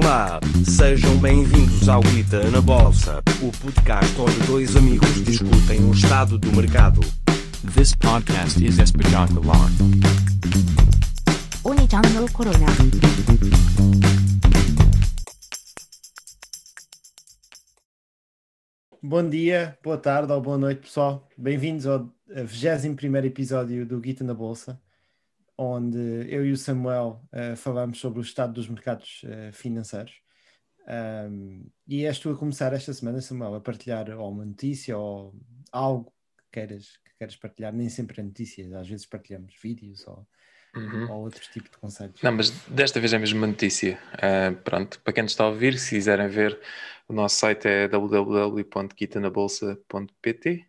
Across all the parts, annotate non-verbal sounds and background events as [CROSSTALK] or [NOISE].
Olá, sejam bem-vindos ao Guita na Bolsa, o podcast onde dois amigos discutem o estado do mercado. This podcast is espetacular. Oni-chan no Corona. Bom dia, boa tarde ou boa noite, pessoal. Bem-vindos ao 21 episódio do Guita na Bolsa onde eu e o Samuel falamos sobre o estado dos mercados eh, financeiros. Ahm, e és tu a começar esta semana, Samuel, a partilhar ou uma notícia ou algo que queiras, que queiras partilhar. Nem sempre é notícias, às vezes partilhamos vídeos ou, Uhum. ou outros tipos de conselhos. Não, mas desta vez é mesmo uma notícia. Ah, pronto, para quem nos está a ouvir, se quiserem ver, o nosso site é www.quitanabolsa.pt.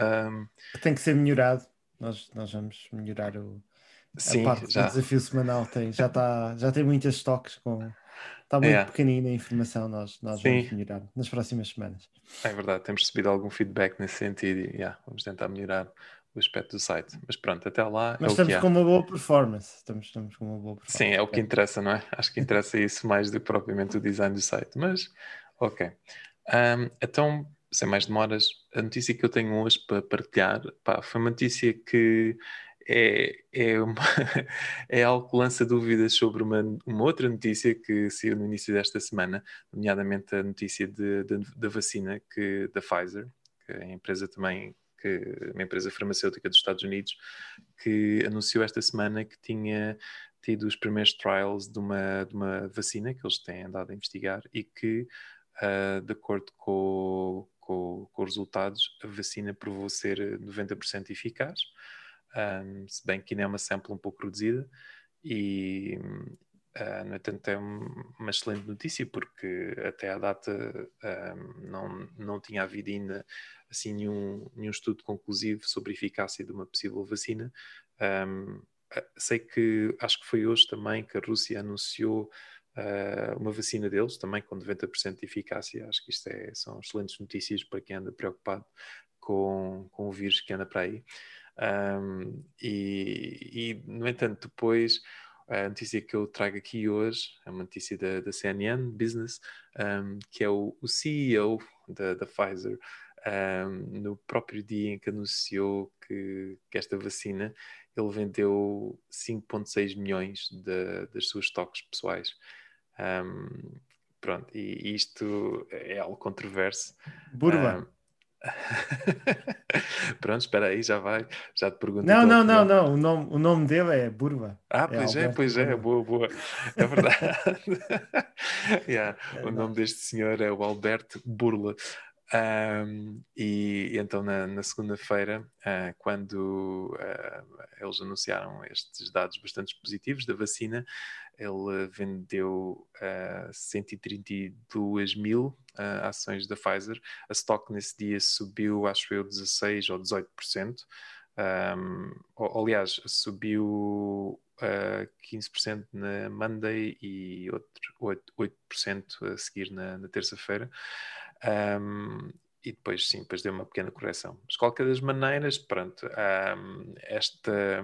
Um, Tem que ser melhorado. Nós, nós vamos melhorar o, sim, a parte do já. desafio semanal tem, já, tá, já tem muitos estoques com. Está muito É. pequenina a informação, nós, nós Sim. vamos melhorar nas próximas semanas. É verdade, temos recebido algum feedback nesse sentido e yeah, vamos tentar melhorar o aspecto do site. Mas pronto, até lá Mas é o que estamos com uma boa performance. Estamos, estamos com uma boa performance. Sim, é o que interessa, não é? Acho que interessa [LAUGHS] isso mais do que propriamente o design do site. Mas, ok. Ahm, então, sem mais demoras, a notícia que eu tenho hoje para partilhar pá, foi uma notícia que é, é, uma- [LAUGHS] é algo que lança dúvidas sobre uma, uma outra notícia que saiu no início desta semana, nomeadamente a notícia de- de- da vacina que, da Pfizer, que é a empresa também, que, uma empresa farmacêutica dos Estados Unidos, que anunciou esta semana que tinha tido os primeiros trials de uma, de uma vacina que eles têm andado a investigar e que, ah, de acordo com, com, com os resultados, a vacina provou ser 90% eficaz, Ahm, se bem que ainda é uma sample um pouco reduzida e, ah, no entanto, é um- uma excelente notícia porque até à data ahm, não, não tinha havido ainda assim nenhum, nenhum estudo conclusivo sobre a eficácia de uma possível vacina. Ahm, ah, sei que acho que foi hoje também que a Rússia anunciou ah, uma vacina deles, também com 90% de eficácia. Acho que isto é, são excelentes notícias para quem anda preocupado com, com o vírus que anda para aí. Ahm, e, e, no entanto, depois a notícia que eu trago aqui hoje é uma notícia da, da CNN Business, ahm, que é o, o CEO da, da Pfizer, ahm, no próprio dia em que anunciou que, que esta vacina ele vendeu 5,6 milhões de- das suas estoques pessoais. Ahm, pronto, e, e isto é algo controverso. Burba. [LAUGHS] Pronto, espera aí, já vai, já te pergunto. não, tua não, não, não. O nome, o nome dele é Burba. Ah, É pois é, Alberto pois é, Burba. boa, boa. É verdade. [LAUGHS] Yeah, [LAUGHS] É o nome deste senhor é o Alberto Burla. Ahm, e, e então na, na segunda-feira, ah, quando ah, eles anunciaram estes dados bastante positivos da vacina, ele vendeu ah, 132 mil ações da Pfizer. A stock nesse dia subiu, acho eu, 16 ou 18%. Um, aliás, subiu uh, 15% na Monday e outro 8%, 8% a seguir na, na terça-feira. Um, e depois, sim, depois deu uma pequena correção. Mas, de qualquer das maneiras, pronto, um, esta,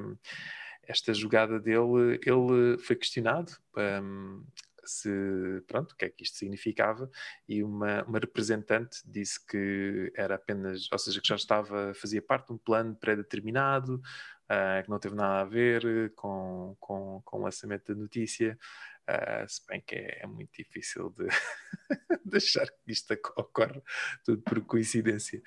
esta jogada dele, ele foi questionado um, se, pronto, o que é que isto significava e uma, uma representante disse que era apenas, ou seja, que já estava, fazia parte de um plano pré-determinado, ah, que não teve nada a ver com, com, com o lançamento da notícia, ah, se bem que é, é muito difícil de, [LAUGHS] de achar que isto oc- ocorre tudo por coincidência.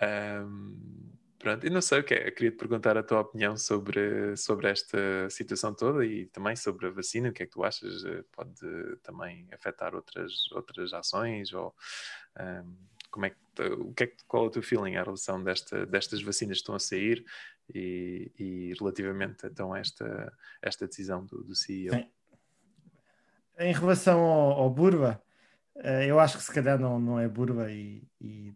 Ahm, pronto, eu não sei o que é, eu queria te perguntar a tua opinião sobre, sobre esta situação toda e também sobre a vacina, o que é que tu achas? Eh, Pode também afetar outras, outras ações ou ahm, como é que, o que é, qual é o teu feeling em relação desta, destas vacinas que estão a sair e, e relativamente então a esta, esta decisão do, do CEO? Sim. Em relação ao, ao Burba, eh, eu acho que se calhar não, não é Burba e, e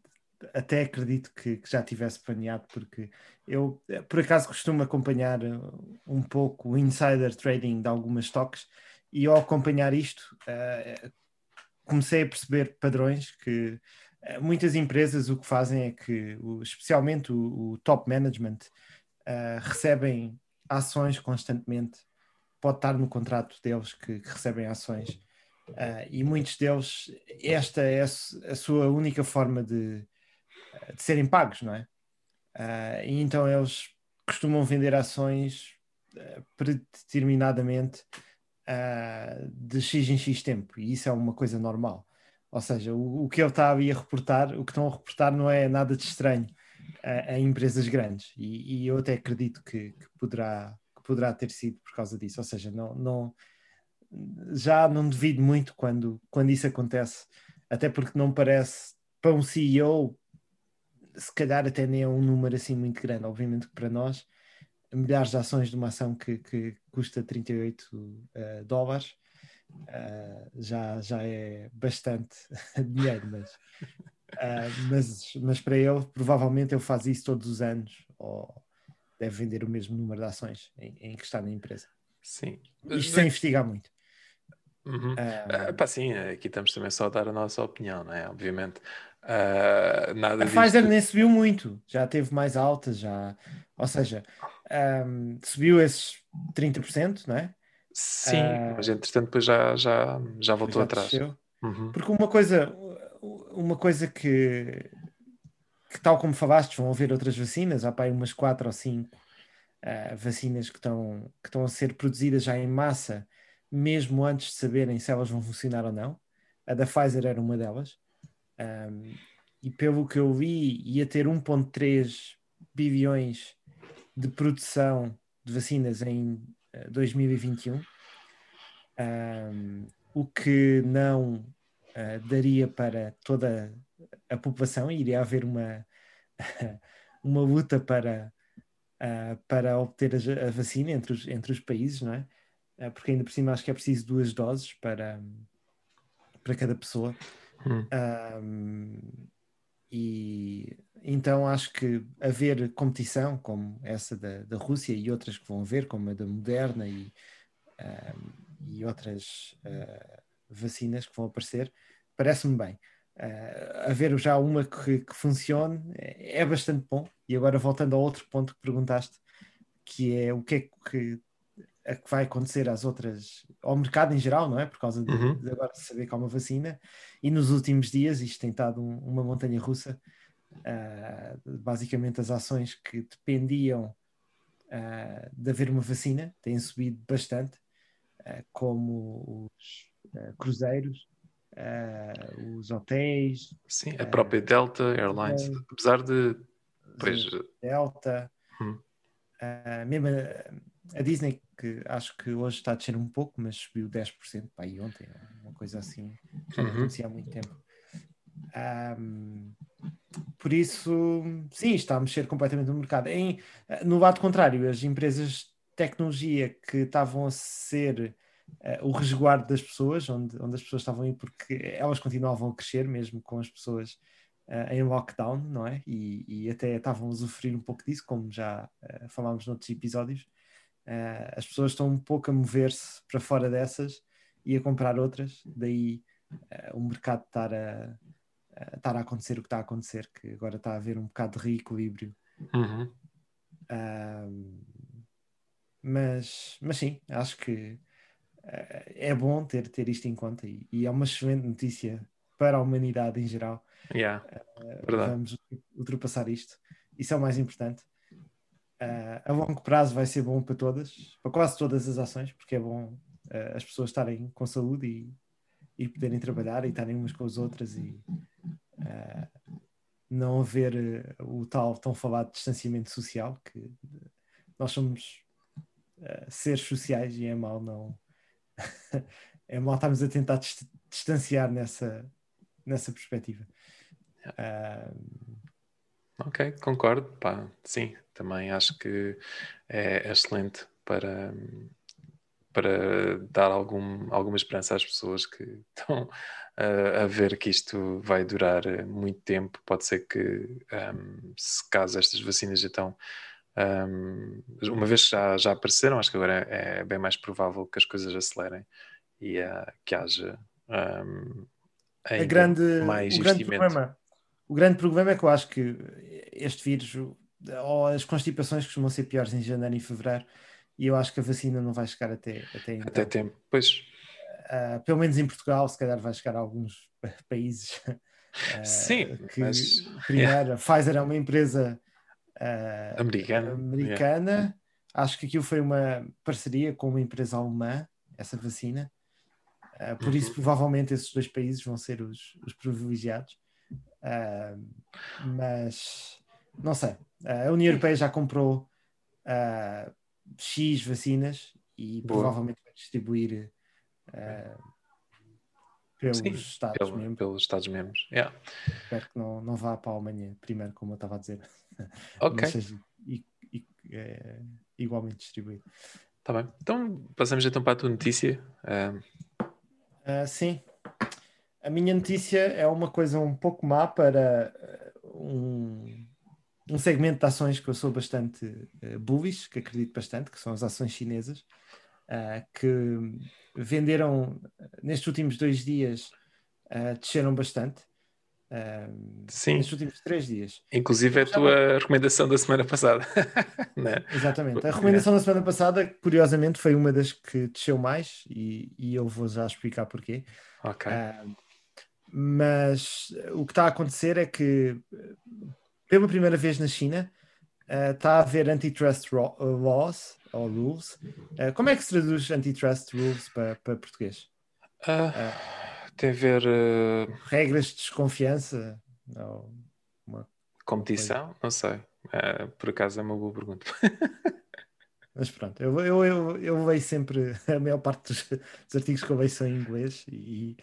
até acredito que, que já tivesse planeado, porque eu eh, por acaso costumo acompanhar eh, um pouco o insider trading de algumas stocks e ao acompanhar isto comecei a perceber padrões que muitas empresas o que fazem é que, especialmente o, o top management, recebem ações constantemente. Pode estar no contrato deles que, que recebem ações Uh, e muitos deles, esta é a, su- a sua única forma de, de serem pagos, não é? Uh, e então eles costumam vender ações uh, predeterminadamente de X em X tempo, e isso é uma coisa normal. Ou seja, o, o que ele está aí a reportar, o que estão a reportar não é nada de estranho a, a empresas grandes, e, e eu até acredito que, que poderá, poderá ter sido por causa disso. Ou seja, não, não, já não devido muito quando, quando isso acontece, até porque não parece para um CEO, se calhar até nem é um número assim muito grande. Obviamente que para nós, milhares de ações de uma ação que, que custa 38 uh, dólares uh, já, já é bastante [LAUGHS] dinheiro, mas, uh, mas, mas para ele, provavelmente ele faz isso todos os anos ou deve vender o mesmo número de ações em, em que está na empresa. Sim. Isto sem investigar muito. Uhum. Ah, Ah, pá, sim, aqui estamos também só a dar a nossa opinião, não é? Obviamente. Ah, nada A disto- Pfizer nem subiu muito, já teve mais alta, já, ou seja, ahm, subiu esses 30%, não é? Sim, Ah, mas entretanto depois já, já, já voltou Já atrás. Uhum. Porque uma coisa, uma coisa que, que tal como falaste, vão haver outras vacinas, há para aí umas quatro ou cinco ah, vacinas que estão, que estão a ser produzidas já em massa, mesmo antes de saberem se elas vão funcionar ou não. A da Pfizer era uma delas. Um, e pelo que eu li, ia ter 1,3 bilhões de produção de vacinas em eh, 2021, Um, o que não eh, daria para toda a população, iria haver uma, [LAUGHS] uma luta para, ah, para obter a, a vacina entre os, entre os países, não é? Ah, porque ainda por cima acho que é preciso duas doses para, para cada pessoa. Hum. Um, e então acho que haver competição como essa da, da Rússia e outras que vão haver, como a da Moderna e, um, e outras uh, vacinas que vão aparecer, parece-me bem. Uh, haver já uma que, que funcione é, é bastante bom. E agora voltando ao outro ponto que perguntaste, que é o que é que, a que vai acontecer às outras, ao mercado em geral, não é? Por causa de, Uhum. de agora saber que há uma vacina. E nos últimos dias isto tem estado um- uma montanha russa. Ah, basicamente as ações que dependiam ah, de haver uma vacina têm subido bastante, ah, como os cruzeiros, ah, os hotéis, Sim, a própria Delta Airlines, apesar de pois, Delta, Hum. ah, mesmo a, a Disney, que acho que hoje está a descer um pouco, mas subiu 10% para aí ontem, uma coisa assim, já não Uhum. acontecia há muito tempo. Ahm, por isso, sim, está a mexer completamente no mercado. Em, no lado contrário, as empresas de tecnologia que estavam a ser eh, o resguardo das pessoas, onde, onde as pessoas estavam aí, porque elas continuavam a crescer, mesmo com as pessoas eh, em lockdown, não é? E, e até estavam a usufruir um pouco disso, como já eh, falámos noutros episódios. As pessoas estão um pouco a mover-se para fora dessas e a comprar outras, daí o mercado estar a, a- estar a acontecer o que está a acontecer, que agora está a haver um bocado de reequilíbrio. uhum. Mas, mas sim, acho que é bom ter, ter isto em conta e, e é uma excelente notícia para a humanidade em geral. Yeah, Verdade. Vamos ultrapassar isto. Isso é o mais importante. Eh, a longo prazo vai ser bom para todas, para quase todas as ações, porque é bom eh, as pessoas estarem com saúde e, e poderem trabalhar e estarem umas com as outras e não haver o tal tão falado distanciamento social, que nós somos seres sociais e é mal não [LAUGHS] é mal estarmos a tentar dist- distanciar nessa, nessa perspectiva. Ah, Ok, concordo. Pá, sim, também acho que é excelente para, para dar algum, alguma esperança às pessoas que [LAUGHS] estão a, a ver que isto vai durar muito tempo. Pode ser que, ahm, se caso estas vacinas então, ahm, uma vez que já, já apareceram, acho que agora é, é bem mais provável que as coisas acelerem e ah, que haja a ainda grande, mais o grande problema o grande problema é que eu acho que este vírus ou as constipações costumam ser piores em janeiro e fevereiro e eu acho que a vacina não vai chegar até, até então. Até tempo, pois. ah, pelo menos em Portugal, se calhar vai chegar a alguns [LAUGHS] países. ah, Sim, que mas- primeiro, a Pfizer é uma empresa ah, Americana, americana. Acho que aquilo foi uma parceria com uma empresa alemã, essa vacina. Ah, por Uhum. isso, provavelmente, esses dois países vão ser os, os privilegiados. Ah, mas não sei. Ah, a União Europeia já comprou X vacinas e Boa. provavelmente vai distribuir pelos Sim, Estados pelo- pelos Estados-membros. Yeah. Espero que não, não vá para a Alemanha primeiro, como eu estava a dizer. Ok, seja i- i- eh, igualmente distribuído. tá bem. Então, passamos então para a tua notícia. Ah, Ah, sim. A minha notícia é uma coisa um pouco má para eh, um, um segmento de ações que eu sou bastante eh, bullish, que acredito bastante, que são as ações chinesas, ah, que venderam nestes últimos dois dias, ah, desceram bastante. Sim, nestes últimos três dias. inclusive é a tua recomendação da semana passada. [LAUGHS] Né? Exatamente. A recomendação da semana passada, curiosamente, foi uma das que desceu mais e, e eu vou já explicar porquê. Ok. Ah, mas o que está a acontecer é que, pela primeira vez na China, eh, está a haver antitrust laws ou rules. Eh, como é que se traduz antitrust rules para, para português? Ah, tem a ver ah, Regras de desconfiança? Uma- competição? Não sei. Ah, por acaso é uma boa pergunta. [LAUGHS] Mas pronto, eu, eu, eu, eu leio sempre, a maior parte dos, dos artigos que eu leio são em inglês e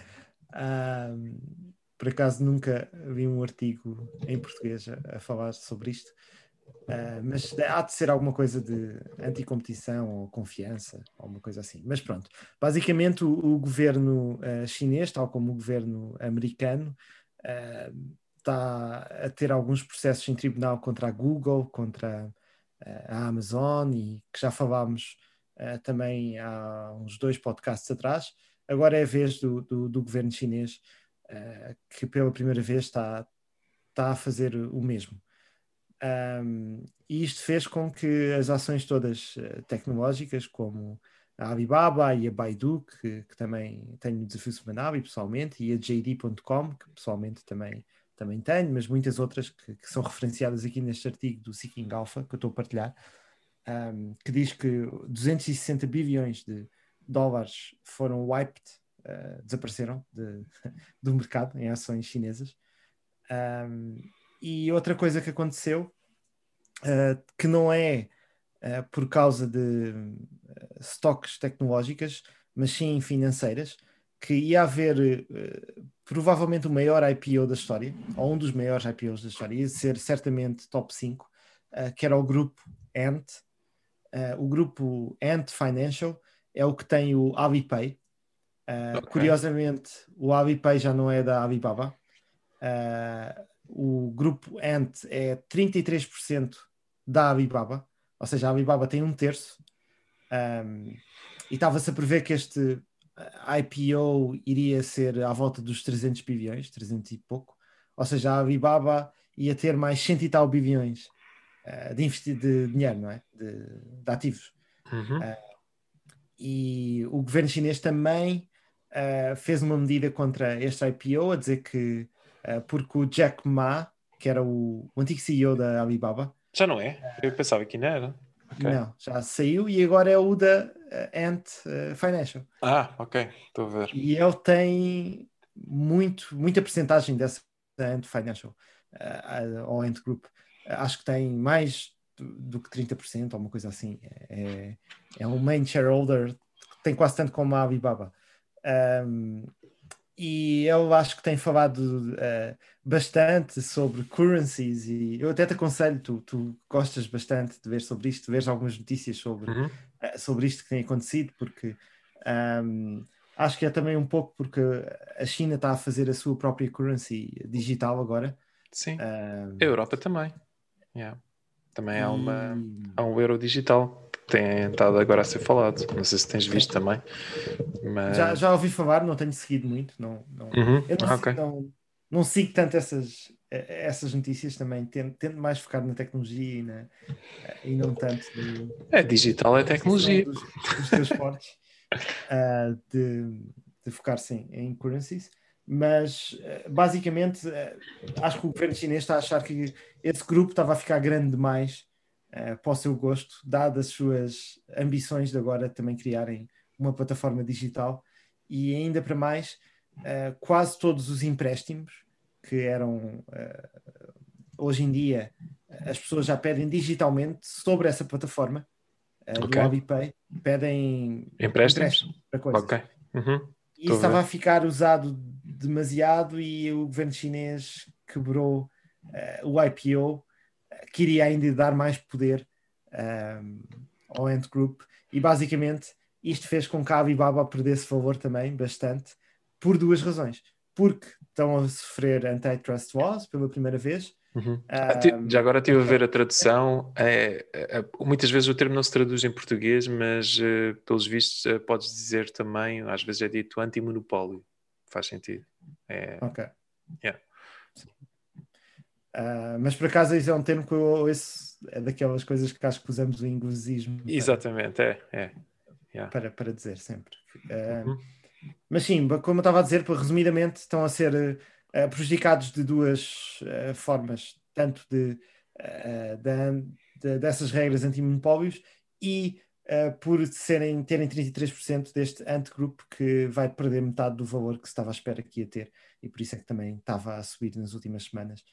ah, por acaso nunca vi um artigo em português a, a falar sobre isto. Ah, mas há de ser alguma coisa de anticompetição ou confiança, alguma coisa assim. Mas pronto, basicamente o, o governo ah, chinês, tal como o governo americano, ah, está a ter alguns processos em tribunal contra a Google, contra a Amazon e que já falámos também há uns dois podcasts atrás. Agora é a vez do, do, do governo chinês que pela primeira vez está, está a fazer o mesmo. Um, e isto fez com que as ações todas eh, tecnológicas, como a Alibaba e a Baidu, que, que também tenho o desafio semanal e pessoalmente, e a JD.com, que pessoalmente também, também tenho, mas muitas outras que, que são referenciadas aqui neste artigo do Seeking Alpha, que eu estou a partilhar, um, que diz que 260 bilhões de dólares foram wiped, uh, desapareceram de, [LAUGHS] do mercado em ações chinesas. Um, e outra coisa que aconteceu, uh, que não é uh, por causa de uh, tecnológicas, mas sim financeiras, que ia haver provavelmente o maior IPO da história, ou um dos maiores IPOs da história, ia ser certamente top 5, uh, que era o grupo Ant. O grupo Ant Financial é o que tem o Alipay. Uh, Ok. Curiosamente, o Alipay já não é da Alibaba. Uh, o grupo Ant é 33% da Alibaba, ou seja, a Alibaba tem um terço. Um, e estava-se a prever que este IPO iria ser à volta dos 300 bilhões, 300 e pouco. Ou seja, a Alibaba ia ter mais 100 e tal bilhões uh, de, de dinheiro, não é? De, de ativos. Uhum. E o governo chinês também uh, fez uma medida contra este IPO, a dizer que uh, porque o Jack Ma, que era o, o antigo CEO da Alibaba, Já não é? Eu pensava que ainda era. Ok. não, já saiu e agora é o da uh, Ant uh, Financial. Ah, ok. Estou a ver. E ele tem muito, muita percentagem dessa Ant Financial, ou Ant Group. Acho que tem mais do, que 30%, ou uma coisa assim. É, é um main shareholder, tem quase tanto como a Alibaba. Um, e eu acho que tem falado uh, bastante sobre currencies e eu até te aconselho, tu, tu gostas bastante de ver sobre isto, ver algumas notícias sobre, Uhum. uh, sobre isto que tem acontecido, porque um, acho que é também um pouco porque a China está a fazer a sua própria currency digital agora. Sim. Um, A Europa também. Yeah. Também há, uma, e- há um euro digital tem estado agora a ser falado. Não sei se tens visto também. Mas... já, já ouvi falar, não tenho seguido muito, não, não, Uhum. Eu não, Ah, sigo, ok. não, não sigo tanto essas, eh, essas notícias também, tento, tento mais focar na tecnologia e, na, e não tanto no, É digital, é tecnologia. dos, dos teus esportes. Ah, [LAUGHS] de, de focar-se em, em currencies, mas eh, basicamente eh, acho que o governo chinês está a achar que esse grupo estava a ficar grande demais uh, para o seu gosto, dadas as suas ambições de agora também criarem uma plataforma digital e ainda para mais, uh, quase todos os empréstimos que eram uh, hoje em dia as pessoas já pedem digitalmente sobre essa plataforma uh, Ok. do Alipay, pedem Empréstimos? para coisas. Ok. Uhum. E a estava ver. a ficar usado demasiado e o governo chinês quebrou eh, o IPO, eh, queria ainda dar mais poder ehm, ao Ant Group e basicamente isto fez com que a Alibaba perdesse valor também bastante por duas razões. Porque estão a sofrer antitrust laws pela primeira vez. Uhum. Ah, ti- Ahm, Já agora estive a ver a tradução. É, é, é, muitas vezes o termo não se traduz em português, mas eh, pelos vistos eh, podes dizer também, às vezes é dito anti-monopólio. Faz sentido. É, Ok. Yeah. Ah, mas por acaso isso é um termo que eu ouço, é daquelas coisas que acho que usamos o inglesismo para- exatamente, é. é. para, para dizer sempre. Ah, Uhum. Mas sim, como eu estava a dizer, resumidamente, estão a ser eh, prejudicados de duas formas, tanto de, da- de- dessas regras antimonopólios e por serem, terem 33% deste antegrupo que vai perder metade do valor que se estava à espera que ia ter, e por isso é que também estava a subir nas últimas semanas.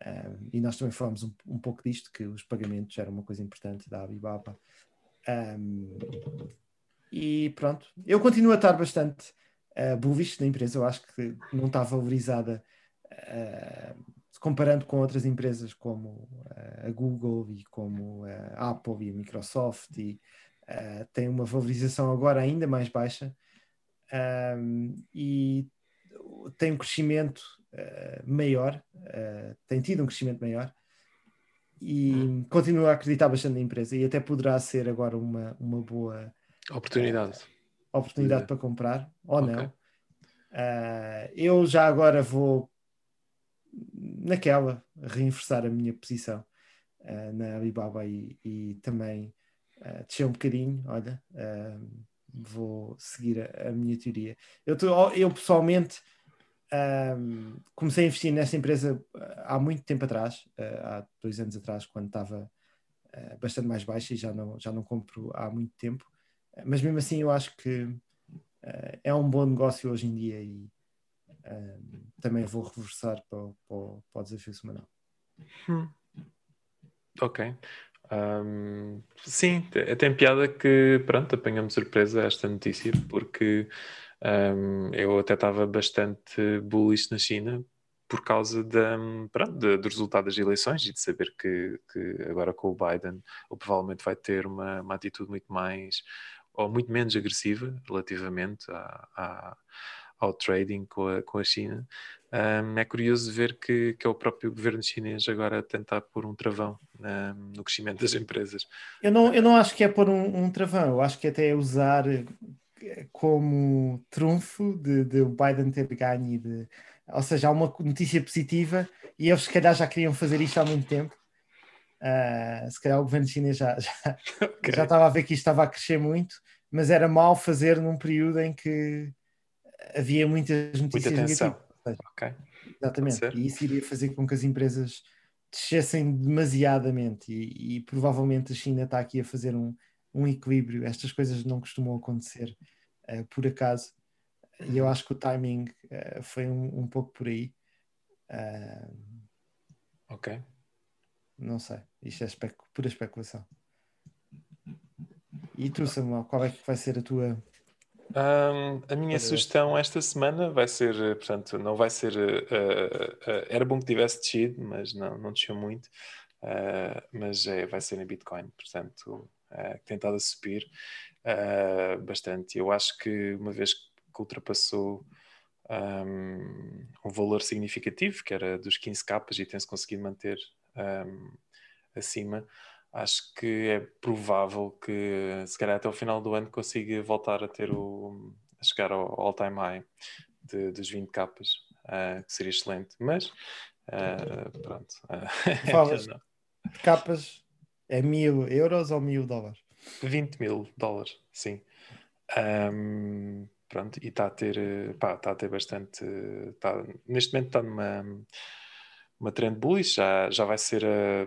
Ah, e nós também falamos um, um pouco disto, que os pagamentos eram uma coisa importante da Alibaba. Um, e pronto, eu continuo a estar bastante uh, bullish na empresa. Eu acho que não está valorizada uh, comparando com outras empresas como uh, a Google e como a Apple e a Microsoft. E uh, tem uma valorização agora ainda mais baixa um, e tem um crescimento uh, maior, uh, tem tido um crescimento maior. E continuo a acreditar bastante na empresa e até poderá ser agora uma, uma boa Oportunidade. uh, oportunidade de... para comprar ou Okay. não. Eu já agora vou naquela reinversar a minha posição na Alibaba e, e também uh, descer um bocadinho. Olha, vou seguir a, a, minha teoria. Eu, tô, eu pessoalmente um, comecei a investir nesta empresa há muito tempo atrás, uh, há dois anos atrás, quando estava uh, bastante mais baixa e já não, já não compro há muito tempo. Mas mesmo assim, eu acho que uh, é um bom negócio hoje em dia e também vou reversar para, o, para, para o desafio semanal. Hum. Ok. Um, sim, tem piada que, pronto, apanhamos surpresa esta notícia, porque um, eu até estava bastante bullish na China por causa da, pronto, do resultado das eleições e de saber que, que agora com o Biden ele provavelmente vai ter uma, uma atitude muito mais ou muito menos agressiva relativamente ao trading com a, com a China. Um, é curioso ver que, que é o próprio governo chinês agora a tentar pôr um travão um, no crescimento das empresas. Eu não, eu não acho que é pôr um, um travão, eu acho que até é usar como trunfo de, de o Biden ter ganho, de, ou seja, há uma notícia positiva e eles se calhar já queriam fazer isto há muito tempo. Uh, se calhar o governo chinês já, já, okay. já estava a ver que isto estava a crescer muito, mas era mal fazer num período em que havia muitas notícias Muita negativas. Okay. Exatamente. E isso iria fazer com que as empresas descessem demasiadamente e, e, provavelmente a China está aqui a fazer um, um equilíbrio. Estas coisas não costumam acontecer uh, por acaso. E eu acho que o timing uh, foi um, um, pouco por aí. Uh, ok. Não sei. Isto é especu pura especulação. E tu, Samuel, qual é que vai ser a tua um, a minha sugestão esta semana vai ser, portanto, não vai ser. Uh, uh, era bom que tivesse descido, mas não, não desceu muito. Uh, mas é, vai ser em Bitcoin, portanto, que tem estado a subir bastante. Eu acho que uma vez que ultrapassou um, um valor significativo, que era dos 15 capas, e tem-se conseguido manter um, acima acho que é provável que se calhar até o final do ano consiga voltar a ter o a chegar ao all-time high de, dos 20 capas, uh, que seria excelente, mas uh, pronto. [LAUGHS] Falas de capas é mil euros ou mil dólares? 20 mil dólares, sim. Um, pronto, e está a ter, eh, pá, está a ter bastante, está, neste momento está numa uma trend bullish, já, já vai ser a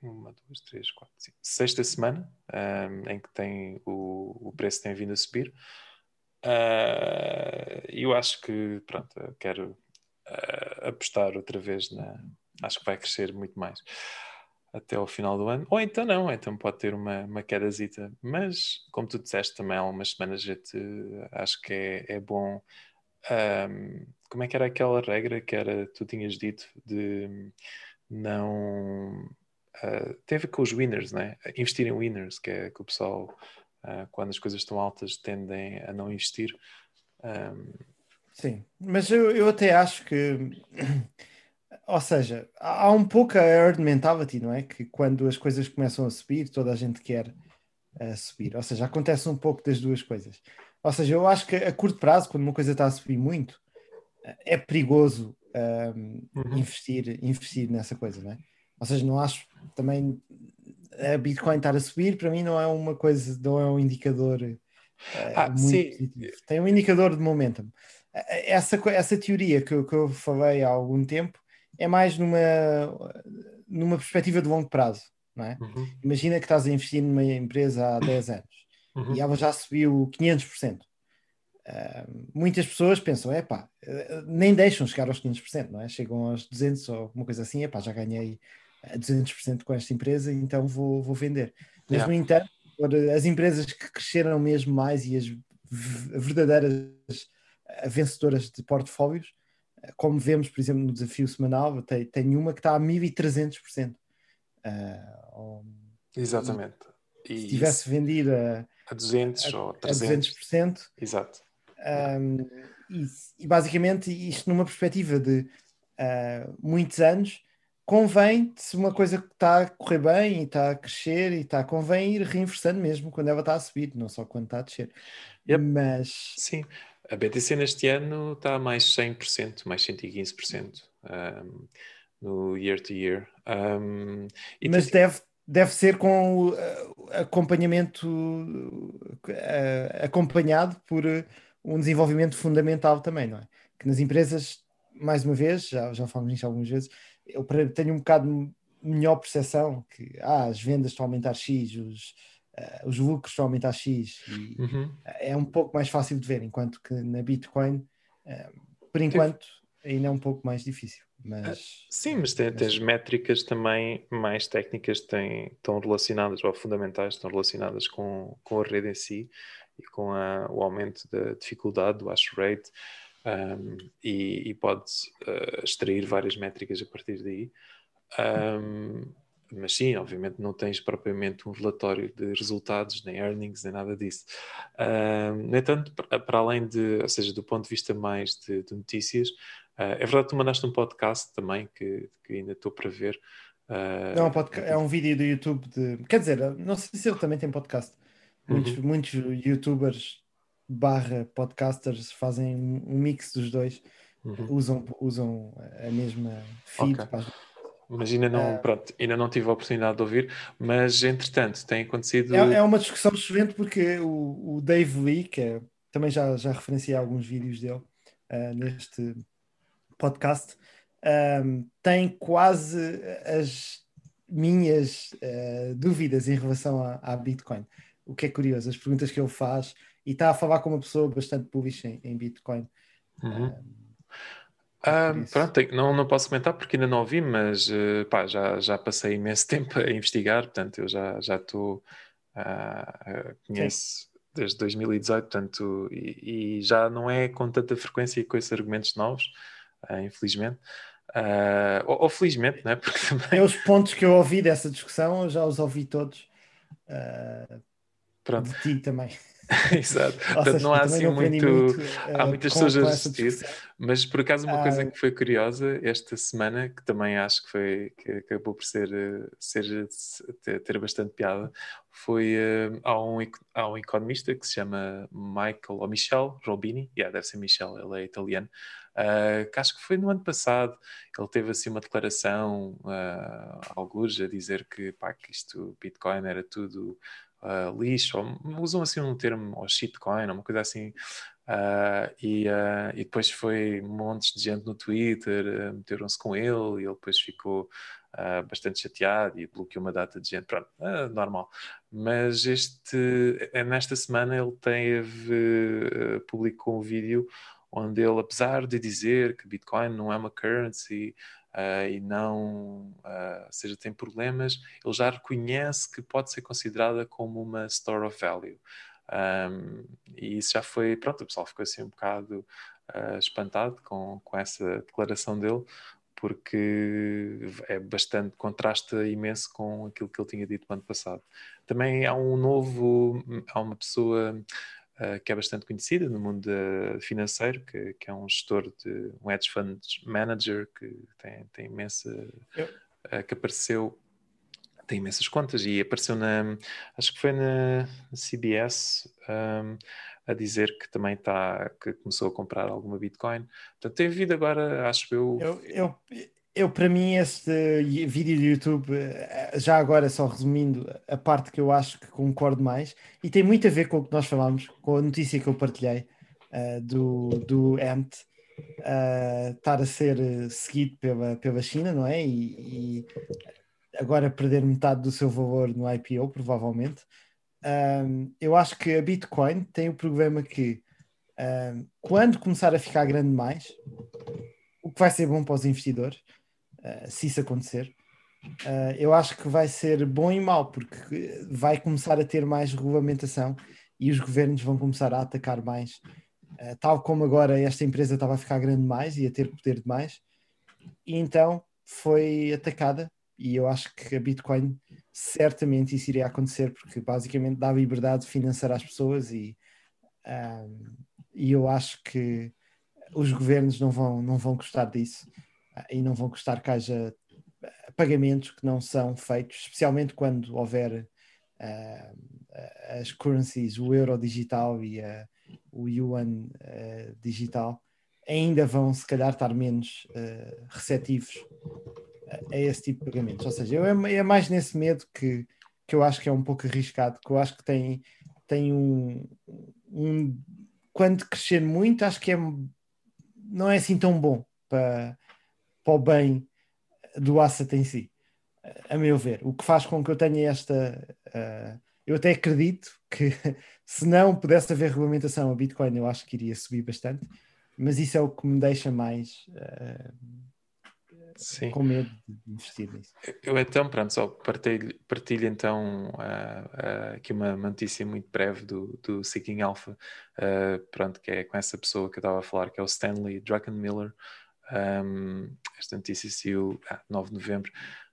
uma, duas, três, quatro, cinco, sexta semana um, em que tem o, o preço tem vindo a subir. Uh, eu acho que, pronto, quero uh, apostar outra vez na. Acho que vai crescer muito mais até ao final do ano. Ou então não, então pode ter uma, uma quedazita. Mas, como tu disseste também há umas semanas, gente, acho que é, é bom. Um, como é que era aquela regra que era, tu tinhas dito de não. Uh, tem a ver com os winners, né? Investir em winners, que é que o pessoal, uh, quando as coisas estão altas, tendem a não investir. Um... Sim, mas eu, eu até acho que ou seja, há um pouco a earned mentality, não é? Que quando as coisas começam a subir, toda a gente quer uh, subir. Ou seja, acontece um pouco das duas coisas. Ou seja, eu acho que a curto prazo, quando uma coisa está a subir muito, uh, é perigoso uh, uhum. investir, investir nessa coisa, não é? Ou seja, não acho também a Bitcoin estar a subir, para mim não é uma coisa, não é um indicador ah, muito sim. positivo. Tem um indicador de momentum. Essa, essa teoria que que eu falei há algum tempo é mais numa, numa perspectiva de longo prazo. Não é? Uhum. Imagina que estás a investir numa empresa há 10 anos uhum. e ela já subiu 500%. Uh, muitas pessoas pensam, é pá, nem deixam chegar aos 500%, não é? Chegam aos 200 ou alguma coisa assim, é pá, já ganhei 200% com esta empresa, então vou, vou vender. Mas, yeah. no entanto, as empresas que cresceram mesmo mais e as verdadeiras vencedoras de portfólios como vemos, por exemplo, no desafio semanal, tem, tem uma que está a 1300%. Uh, Exatamente. E se tivesse vendido a, a 200 a, ou 300%. A 200%. Exato. Um, e, e, basicamente, isto numa perspectiva de uh, muitos anos, convém, se uma coisa está a correr bem e está a crescer e está, convém ir reinversando mesmo quando ela está a subir, não só quando está a descer. Yep. Mas sim, a BTC neste ano está a mais 100%, mais 115% um, no year to year. Um, Mas deve, deve ser com acompanhamento uh, acompanhado por uh, um desenvolvimento fundamental também, não é? Que nas empresas, mais uma vez, já, já falamos nisto algumas vezes, eu tenho um bocado melhor percepção que ah, as vendas estão a aumentar X, os uh, os lucros estão a aumentar X e uhum. é um pouco mais fácil de ver, enquanto que na Bitcoin, uh, por enquanto, ainda é um pouco mais difícil. Mas, Sim, mas tem, tens métricas também mais técnicas têm, estão relacionadas, ou fundamentais, estão relacionadas com, com a rede em si e com a, o aumento da dificuldade do hash rate um, e, e pode uh, extrair várias métricas a partir daí. Um, mas sim, obviamente não tens propriamente um relatório de resultados, nem earnings, nem nada disso. Uh, no entanto, para além de, ou seja, do ponto de vista mais de, de notícias, uh, é verdade que tu mandaste um podcast também, que, que ainda estou para ver. Uh, é, um podcast, é um vídeo do YouTube de. Quer dizer, não sei se ele também tem podcast. Muitos, uhum. muitos youtubers barra podcasters fazem um mix dos dois, uhum. usam, usam a mesma feed okay. para mas ainda não, é. pronto, ainda não tive a oportunidade de ouvir, mas entretanto tem acontecido. É, é uma discussão excelente porque o, o Dave Lee, que é, também já, já referenciei alguns vídeos dele uh, neste podcast, um, ehm, tem quase as minhas uh, dúvidas em relação à, à, Bitcoin. O que é curioso, as perguntas que ele faz, e está a falar com uma pessoa bastante bullish em, em Bitcoin. Uhum. Uh, ah, pronto, não, não posso comentar porque ainda não ouvi, mas uh, pá, já, já passei imenso [LAUGHS] tempo a investigar, portanto eu já já estou uh, conheço Sim. desde 2018, portanto e, e, já não é com tanta frequência e com esses argumentos novos, uh, infelizmente. Uh, ou, ou, felizmente, né? [LAUGHS] Porque também... os pontos que eu ouvi dessa discussão, eu já os ouvi todos Pronto. de ti também. [LAUGHS] Exato. Portanto, não há assim muito. muito uh, há muitas pessoas a assistir, mas por acaso uma coisa ah, que foi curiosa esta semana, que também acho que foi que acabou por ser, eh, ser ter, ter bastante piada, foi uh, há, um, há um economista que se chama Michael ou Michel Robini, yeah, deve ser Michel, ele é italiano. Uh, que acho que foi no ano passado, ele teve assim uma declaração, uh, alguns a dizer que, pá, que isto, Bitcoin era tudo uh, lixo, ou usam assim um termo, ou shitcoin, uma coisa assim, Uh, e, uh, e, depois foi montes de gente no Twitter, meteram-se com ele e ele depois ficou bastante chateado e bloqueou uma data de gente. Pronto, normal. Mas este, nesta semana ele teve, publicou um vídeo onde ele, apesar de dizer que Bitcoin não é uma currency e não, ou seja, tem problemas, ele já reconhece que pode ser considerada como uma store of value. Um, e isso já foi, pronto, o pessoal ficou assim um bocado uh, espantado com, com essa declaração dele, porque é bastante, contrasta imenso com aquilo que ele tinha dito no ano passado. Também há um novo, há uma pessoa uh, que é bastante conhecida no mundo uh, financeiro, que, que, é um gestor de um hedge fund manager que tem, tem imensa. Uh, que apareceu tem imensas contas e apareceu na, acho que foi na CBS um, a dizer que também está, que começou a comprar alguma Bitcoin. Portanto, tem havido agora, acho eu... Eu, eu, eu para mim, este vídeo do YouTube, eh, já agora só resumindo, a parte que eu acho que concordo mais, e tem muito a ver com o que nós falámos, com a notícia que eu partilhei uh, do, do Ant, uh, estar a ser seguido pela, pela China, não é? E, e agora perder metade do seu valor no IPO, provavelmente. Um, eu acho que a Bitcoin tem o problema que um, quando começar a ficar grande mais, o que vai ser bom para os investidores, uh, se isso acontecer, uh, eu acho que vai ser bom e mau, porque vai começar a ter mais regulamentação e os governos vão começar a atacar mais. Uh, tal como agora esta empresa estava a ficar grande mais e a ter poder demais, e então foi atacada e eu acho que a Bitcoin certamente isso iria acontecer porque basicamente dá liberdade financeira às pessoas e, um, e eu acho que os governos não vão, não vão gostar disso e não vão gostar que haja pagamentos que não são feitos, especialmente quando houver uh, as currencies, o euro digital e uh, o yuan digital, ainda vão se calhar estar menos receptivos a esse tipo de pagamentos. Ou seja, eu, é, é, mais nesse medo que, que eu acho que é um pouco arriscado, que eu acho que tem, tem um, um quando crescer muito, acho que é não é assim tão bom para, para o bem do asset em si, a meu ver. O que faz com que eu tenha esta. Uh, eu até acredito que [LAUGHS] se não pudesse haver regulamentação a Bitcoin, eu acho que iria subir bastante, mas isso é o que me deixa mais. Uh, com medo de investir nisso. Eu então, pronto, só partilho, partilho então uh, uh, aqui uma notícia muito breve do, do Seeking Alpha, pronto, que é com essa pessoa que eu estava a falar, que é o Stanley Druckenmiller. Um, esta notícia saiu ah, 9 de novembro.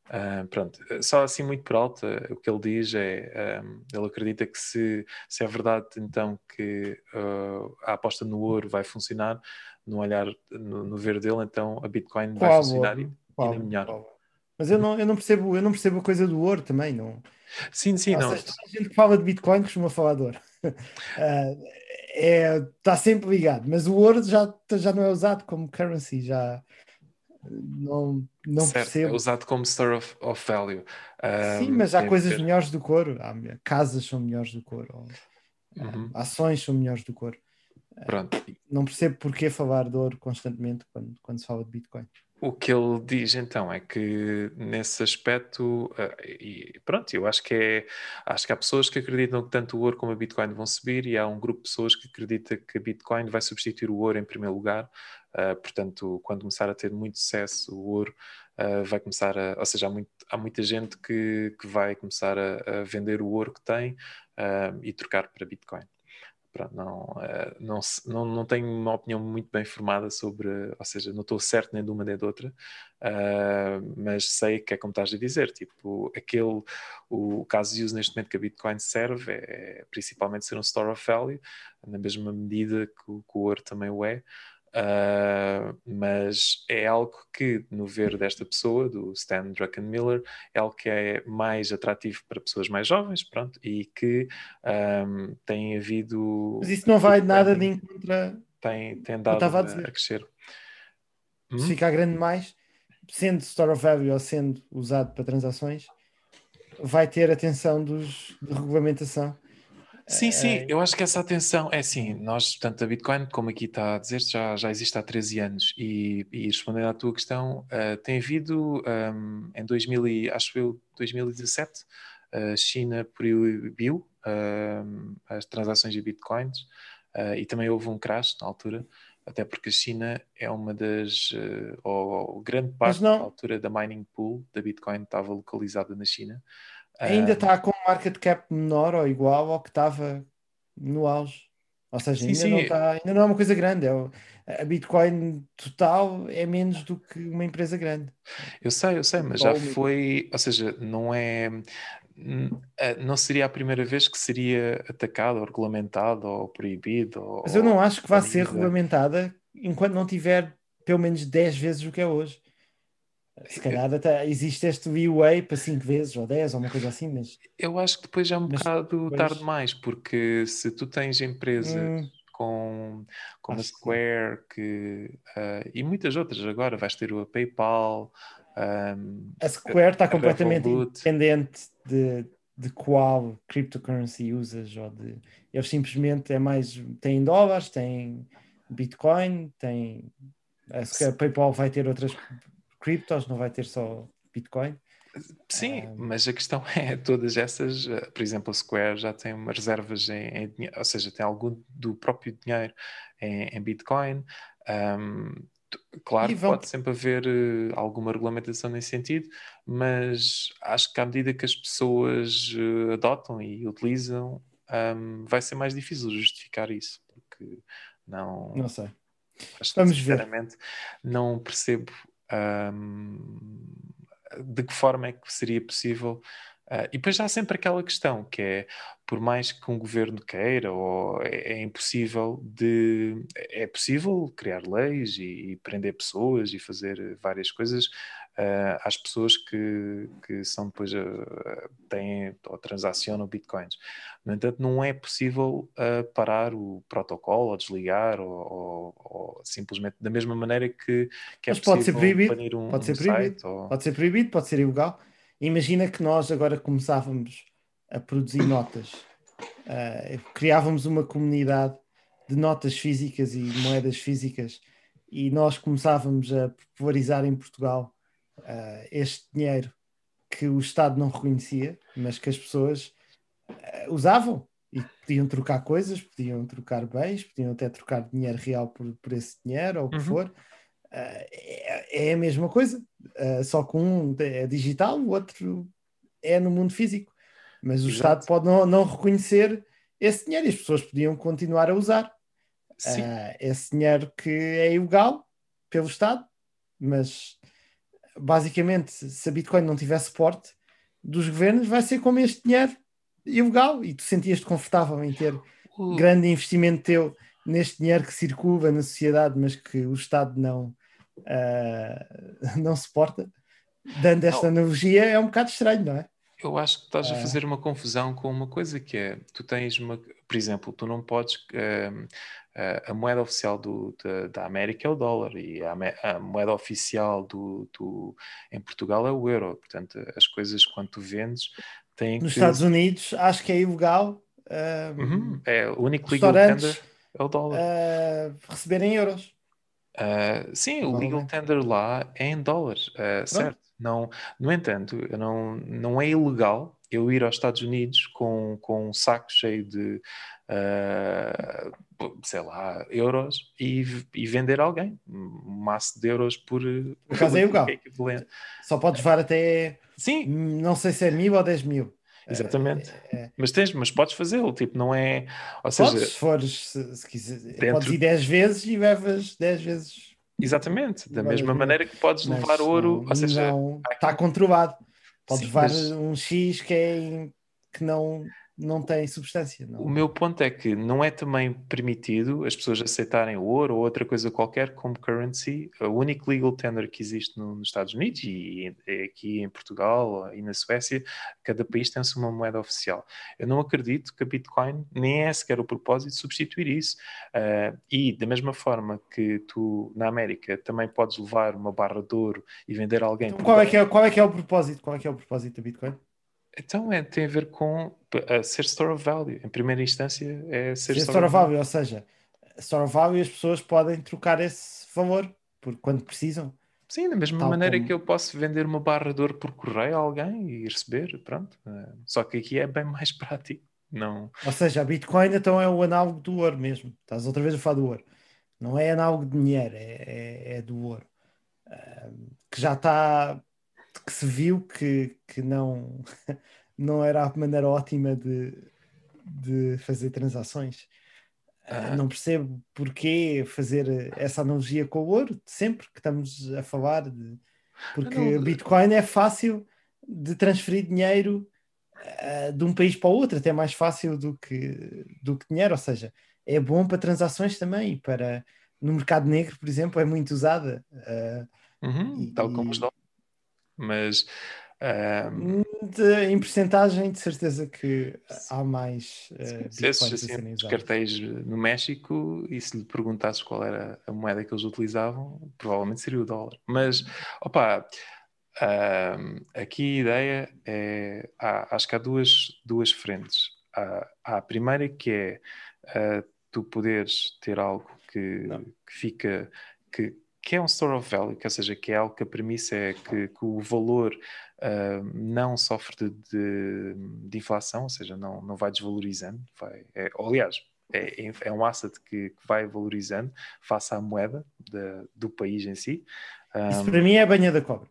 Uh, pronto, só assim muito por alto, uh, o que ele diz é, um, ele acredita que se, se é verdade então que uh, a aposta no ouro vai funcionar, no olhar, no, no ver dele, então a Bitcoin vai funcionar e, e melhor. Mas eu não, eu não percebo, eu não percebo a coisa do ouro também, não. Sim, sim, não. Seja, a gente que fala de Bitcoin costuma falar de ouro. [LAUGHS] uh, é, está sempre ligado, mas o ouro já, já não é usado como currency, já não, não certo, percebo. É usado como store of, of value. Um, Sim, mas há coisas melhores do couro. Há, casas são melhores do couro. Uhum. Ações são melhores do couro. Pronto. Não percebo porquê falar de ouro constantemente quando, quando se fala de Bitcoin. O que ele diz então é que nesse aspecto, uh, e pronto, eu acho que é, acho que há pessoas que acreditam que tanto o ouro como a Bitcoin vão subir e há um grupo de pessoas que acredita que a Bitcoin vai substituir o ouro em primeiro lugar. Uh, portanto, quando começar a ter muito sucesso, o ouro uh, vai começar a, ou seja, há, muito, há muita gente que, que vai começar a, a vender o ouro que tem e trocar para Bitcoin. Pronto, não, eh, não, não, não tenho uma opinião muito bem formada sobre, ou seja, não estou certo nem de uma nem de outra, uh, mas sei que é como estás a dizer, tipo, aquele, o caso de uso neste momento que a Bitcoin serve é, é principalmente ser um store of value, na mesma medida que, que o ouro também o é, Uh, mas é algo que, no ver desta pessoa, do Stan Druckenmiller, é algo que é mais atrativo para pessoas mais jovens, pronto, e que um, tem havido... Mas isso não vai nada de encontrar... Tem, tem dado a, a, crescer. Se hum? ficar grande mais, sendo Store of Value ou sendo usado para transações, vai ter atenção dos, de regulamentação. Sim, sim, É, eu acho que essa atenção é assim, nós, portanto, a Bitcoin, como aqui está a dizer, já, já existe há 13 anos e, e respondendo à tua questão, eh, tem havido ehm, em 2000 e, acho eu, 2017, a China proibiu ehm, as transações de Bitcoins eh, e também houve um crash na altura, até porque a China é uma das, eh, ou, ou grande parte da altura da mining pool da Bitcoin estava localizada na China. Ainda está com um market cap menor ou igual ao que estava no auge. Ou seja, ainda, sim. Não está, ainda não é uma coisa grande. É o- a Bitcoin total é menos do que uma empresa grande. Eu sei, eu sei, mas já foi, ou seja, não é, não seria a primeira vez que seria atacado, ou regulamentado, ou proibido, ou, Mas eu não acho que vá ser regulamentada enquanto não tiver pelo menos 10 vezes o que é hoje. Se calhar até existe este leeway para 5 vezes ou 10 ou uma coisa assim, mas Eu acho que depois já é um Mas bocado depois- tarde demais, porque se tu tens empresas Hum. com, como a Acho sim. Square que, ah, e muitas outras agora, vais ter o PayPal, ahm, a Square está a completamente Revolut. independente de, de qual cryptocurrency usas ou de eles simplesmente é mais têm dólares, têm Bitcoin, têm a Square, PayPal vai ter outras criptos, não vai ter só Bitcoin. Sim, Ah. mas a questão [LAUGHS] é, todas essas, eh, por exemplo, a Square já tem umas reservas em, dinheiro, ou seja, tem algum do próprio dinheiro em, em Bitcoin. T- claro que vão- pode sempre haver eh, alguma regulamentação nesse sentido, mas acho que à medida que as pessoas eh, adotam e utilizam, ahm, vai ser mais difícil justificar isso, porque não, Não sei. acho que, Vamos ver. sinceramente, não percebo hum, de que forma é que seria possível. ah, e depois há sempre aquela questão que é, por mais que um governo queira, ou é, é impossível de. É possível criar leis e, e prender pessoas e fazer várias coisas ah, às pessoas que, que são depois ah, têm ou transacionam bitcoins. No entanto, não é possível ah, parar o protocolo ou desligar ou, ou- ou simplesmente da mesma maneira que, que é Mas pode ser possível proibido, banir um, pode ser um proibido, site ou- Pode ser proibido, pode ser ilegal. Imagina que nós agora começávamos a produzir notas, eh, criávamos uma comunidade de notas físicas e moedas físicas e nós começávamos a popularizar em Portugal eh, este dinheiro que o Estado não reconhecia, mas que as pessoas eh, usavam e podiam trocar coisas, podiam trocar bens, podiam até trocar dinheiro real por, por esse dinheiro ou o que Uhum. for. Eh, é, é a mesma coisa, só que um é digital, o outro é no mundo físico. Mas o Exato. Estado pode não, não reconhecer esse dinheiro e as pessoas podiam continuar a usar eh, esse dinheiro que é ilegal pelo Estado, mas basicamente, se a Bitcoin não tiver suporte dos governos, vai ser como este dinheiro ilegal e tu sentias-te confortável em ter o- grande investimento teu neste dinheiro que circula na sociedade, mas que o Estado não, ah, [LAUGHS] não suporta. Dando esta analogia, é um bocado estranho, não é? Eu acho que estás a Ah. fazer uma confusão com uma coisa que é, tu tens uma, por exemplo, tu não podes, ehm, a, a moeda oficial do, da, da América é o dólar e a, a moeda oficial do, do, em Portugal é o euro, portanto as coisas quando tu vendes têm Nos que... Estados Unidos, acho que é ilegal ah, Uhum, é, o único legal tender é o dólar. ah, receberem euros. Ah, sim, o legal tender lá é em dólares, ah, certo? Não, no entanto, não, não é ilegal eu ir aos Estados Unidos com, com um saco cheio de, ah, sei lá, euros e, e vender alguém um maço de euros por, Por acaso é ilegal. equivalente. Só podes levar até, Sim, não sei se é mil ou 10 mil. exatamente. É, Mas tens, mas podes fazê-lo, tipo, não é, ou Podes, seja, se fores, se, se quiser, Dentro- podes ir 10 vezes e levas 10 vezes. exatamente, da mesma maneira que podes mas levar ouro, não- ou seja, não- está controlado. Podes levar mas- um X que, é em- que não, não tem substância. Não. O meu ponto é que não é também permitido as pessoas aceitarem o ouro ou outra coisa qualquer como currency. O único legal tender que existe no- nos Estados Unidos e, e aqui em Portugal e na Suécia, cada país tem uma moeda oficial. Eu não acredito que a Bitcoin nem é sequer o propósito de substituir isso. Ah, e da mesma forma que tu na América também podes levar uma barra de ouro e vender a alguém Então, qual, é que é, qual é que é o propósito? Qual é que é o propósito da Bitcoin? Então é, tem a ver com uh, ser store of value. Em primeira instância é ser Ser store, store of of value, ou seja, store of value as pessoas podem trocar esse valor por quando precisam. Sim, da mesma Tal maneira como- que eu posso vender uma barra de ouro por correio a alguém e receber, pronto. Uh, só que aqui é bem mais [LAUGHS] prático. Não. Ou seja, a Bitcoin então é o análogo do ouro mesmo. Estás outra vez a falar do ouro. Não é análogo de dinheiro, é, é, é do ouro. Ahm, que já está, que se viu que, que não, [LAUGHS] não era a maneira ótima de, de fazer transações. Ah, não percebo porquê fazer essa analogia com o ouro, sempre que estamos a falar de. Porque Não, Bitcoin é fácil de transferir dinheiro ah, de um país para o outro, até mais fácil do que, do que dinheiro, ou seja, é bom para transações também, para no mercado negro, por exemplo, é muito usada. ah, Uhum, E- tal como os dólares. Mas um, de- em percentagem, de certeza que há mais bitcoins esses a assim, os cartéis no México e se lhe perguntasses qual era a moeda que eles utilizavam, provavelmente seria o dólar. Mas, opa, aqui a ideia é, há- acho que há duas, duas frentes. Há, há a primeira que é uh, tu poderes ter algo que, que fica, que, que é um store of value, que, ou seja, que é algo que a premissa é que, que o valor uh, não sofre de, de, de inflação, ou seja, não, não vai desvalorizando, vai, é, aliás, é, é um asset que, que vai valorizando face à moeda da- do país em si. Isso Um, para mim é a banha da cobra.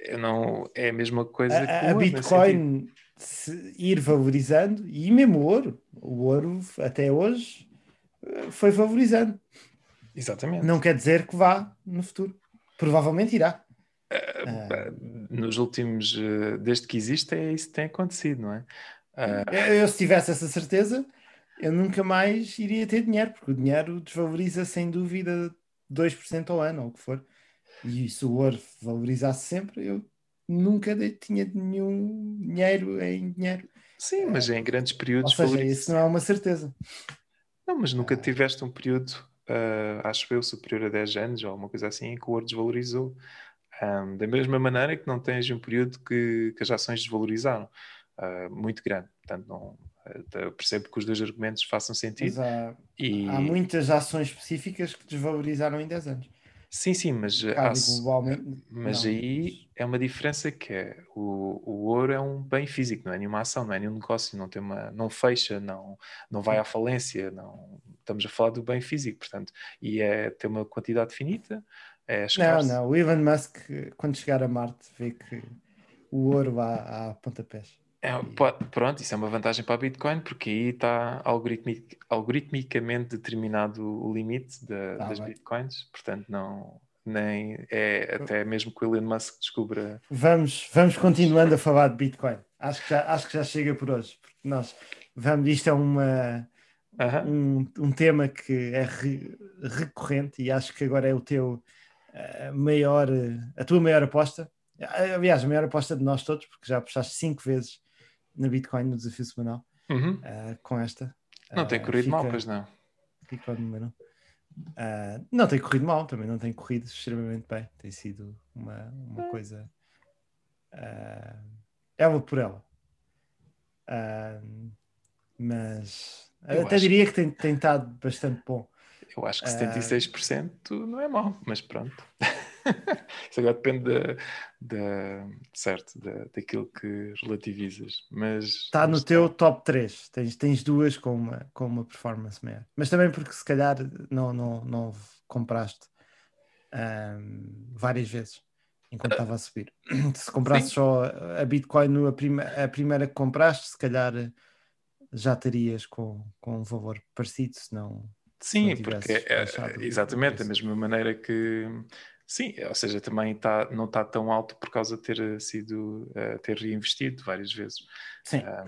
eu não, é a mesma coisa A, que o a. Bitcoin se ir valorizando e mesmo o ouro, o ouro até hoje eh, foi valorizando. Exatamente. Não quer dizer que vá no futuro. Provavelmente irá. Ah, Nos últimos, eh, desde que existe, é isso que tem acontecido, não é? Ah, eu, eu, se tivesse essa certeza, eu nunca mais iria ter dinheiro, porque o dinheiro desvaloriza sem dúvida 2% ao ano, ou o que for. E se o ouro valorizasse sempre, eu nunca tinha nenhum dinheiro em dinheiro. sim, mas em grandes Ou períodos seja, valoriza- isso não é uma certeza. Não, mas Ah. nunca tiveste um período, ah, acho eu, superior a 10 anos ou uma coisa assim, em que o ouro desvalorizou. Ahm, da mesma maneira que não tens um período que, que as ações desvalorizaram, ah, muito grande. Portanto, não, ah, eu percebo que os dois argumentos façam sentido. há, E, há muitas ações específicas que desvalorizaram em 10 anos. sim, sim, mas, há- globalmente, mas não. aí é uma diferença que é o, o ouro é um bem físico, não é nenhuma ação, não é nenhum negócio, não, tem uma, não fecha, não, não vai à falência, não, estamos a falar do bem físico, portanto, e é ter uma quantidade finita, é Não, não. O Elon Musk, quando chegar a Marte, vê que o ouro vai a pontapés. É, pronto, isso é uma vantagem para a Bitcoin, porque aí está algoritmic- algoritmicamente determinado o limite da- Tá das bem. Bitcoins, portanto, não, nem é até mesmo que o Elon Musk descubra. Vamos, vamos continuando a falar de Bitcoin. Acho que já, acho que já chega por hoje. Porque nós vamos, isto é uma, Aham. um, um tema que é re- recorrente e acho que agora é o teu eh, maior, eh, a tua maior aposta. Eh, Aliás, a maior aposta de nós todos, porque já apostaste cinco vezes na Bitcoin no desafio semanal Uhum. eh, com esta. Não tem Eh, corrido mal, fica- pois não. fica o número. Ah, não tem corrido mal, também não tem corrido extremamente bem. Tem sido uma, uma coisa. ah, ela por ela. Mas Eu até acho- diria que tem, tem estado bastante bom. Eu acho que Ah. 76% não é mau, mas pronto. [LAUGHS] Isso agora depende da, da- certo, da, daquilo que relativizas. Mas Está no mas teu top 3. Tens, tens duas com uma, com uma performance maior. Mas também porque se calhar não, não, não compraste ah, várias vezes enquanto estava a subir. [CLEARS THROAT] Se comprasses Sim. só a Bitcoin no, a, prima, a primeira que compraste, se calhar já estarias com, com um valor parecido, se não. Sim, não porque é, exatamente da mesma maneira que sim, ou seja, também tá, não está tão alto por causa de ter sido eh, ter reinvestido várias vezes. Sim, Ah,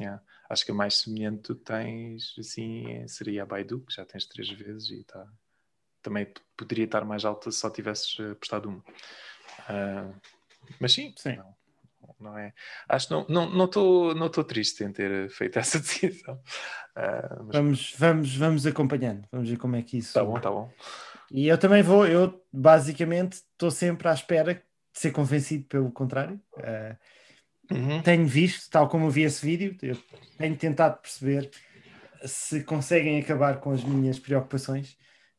yeah. Acho que a mais semelhante tu tens assim seria a Baidu, que já tens três vezes e está também poderia estar mais alta se só tivesses eh, apostado uma. Ah, mas sim, Sim. Não, não é. Acho que não estou não, não estou triste em ter feito [LAUGHS] essa decisão. Ah, mas vamos, vamos, vamos acompanhando. Vamos ver como é que isso. tá bom, tá bom. E eu também vou, eu basicamente estou sempre à espera ser convencido pelo contrário. Uh, Uhum. tenho visto, tal como eu vi esse vídeo, eu tenho tentado perceber se conseguem acabar com as minhas preocupações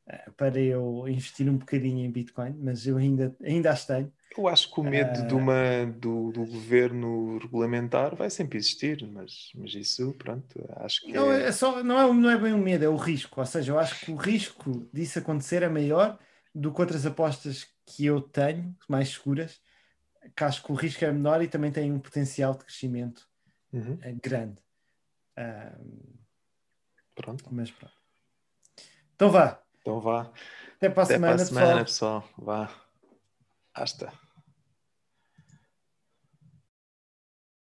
uh, para eu investir um bocadinho em Bitcoin, mas eu ainda, ainda as tenho. Eu acho que o medo Ah. de uma, do, do governo regulamentar vai sempre existir, mas, mas isso, pronto, acho que Não, é... é só, não, é, não é bem o medo, é o risco. Ou seja, eu acho que o risco disso acontecer é maior do que outras apostas que eu tenho, mais seguras, que acho que o risco é menor e também tem um potencial de crescimento Uhum, eh, grande. Ah, Pronto, mas pronto. Então vá. então vá. Até para a Até semana, para a semana, pessoal. pessoal. Vá. Hasta.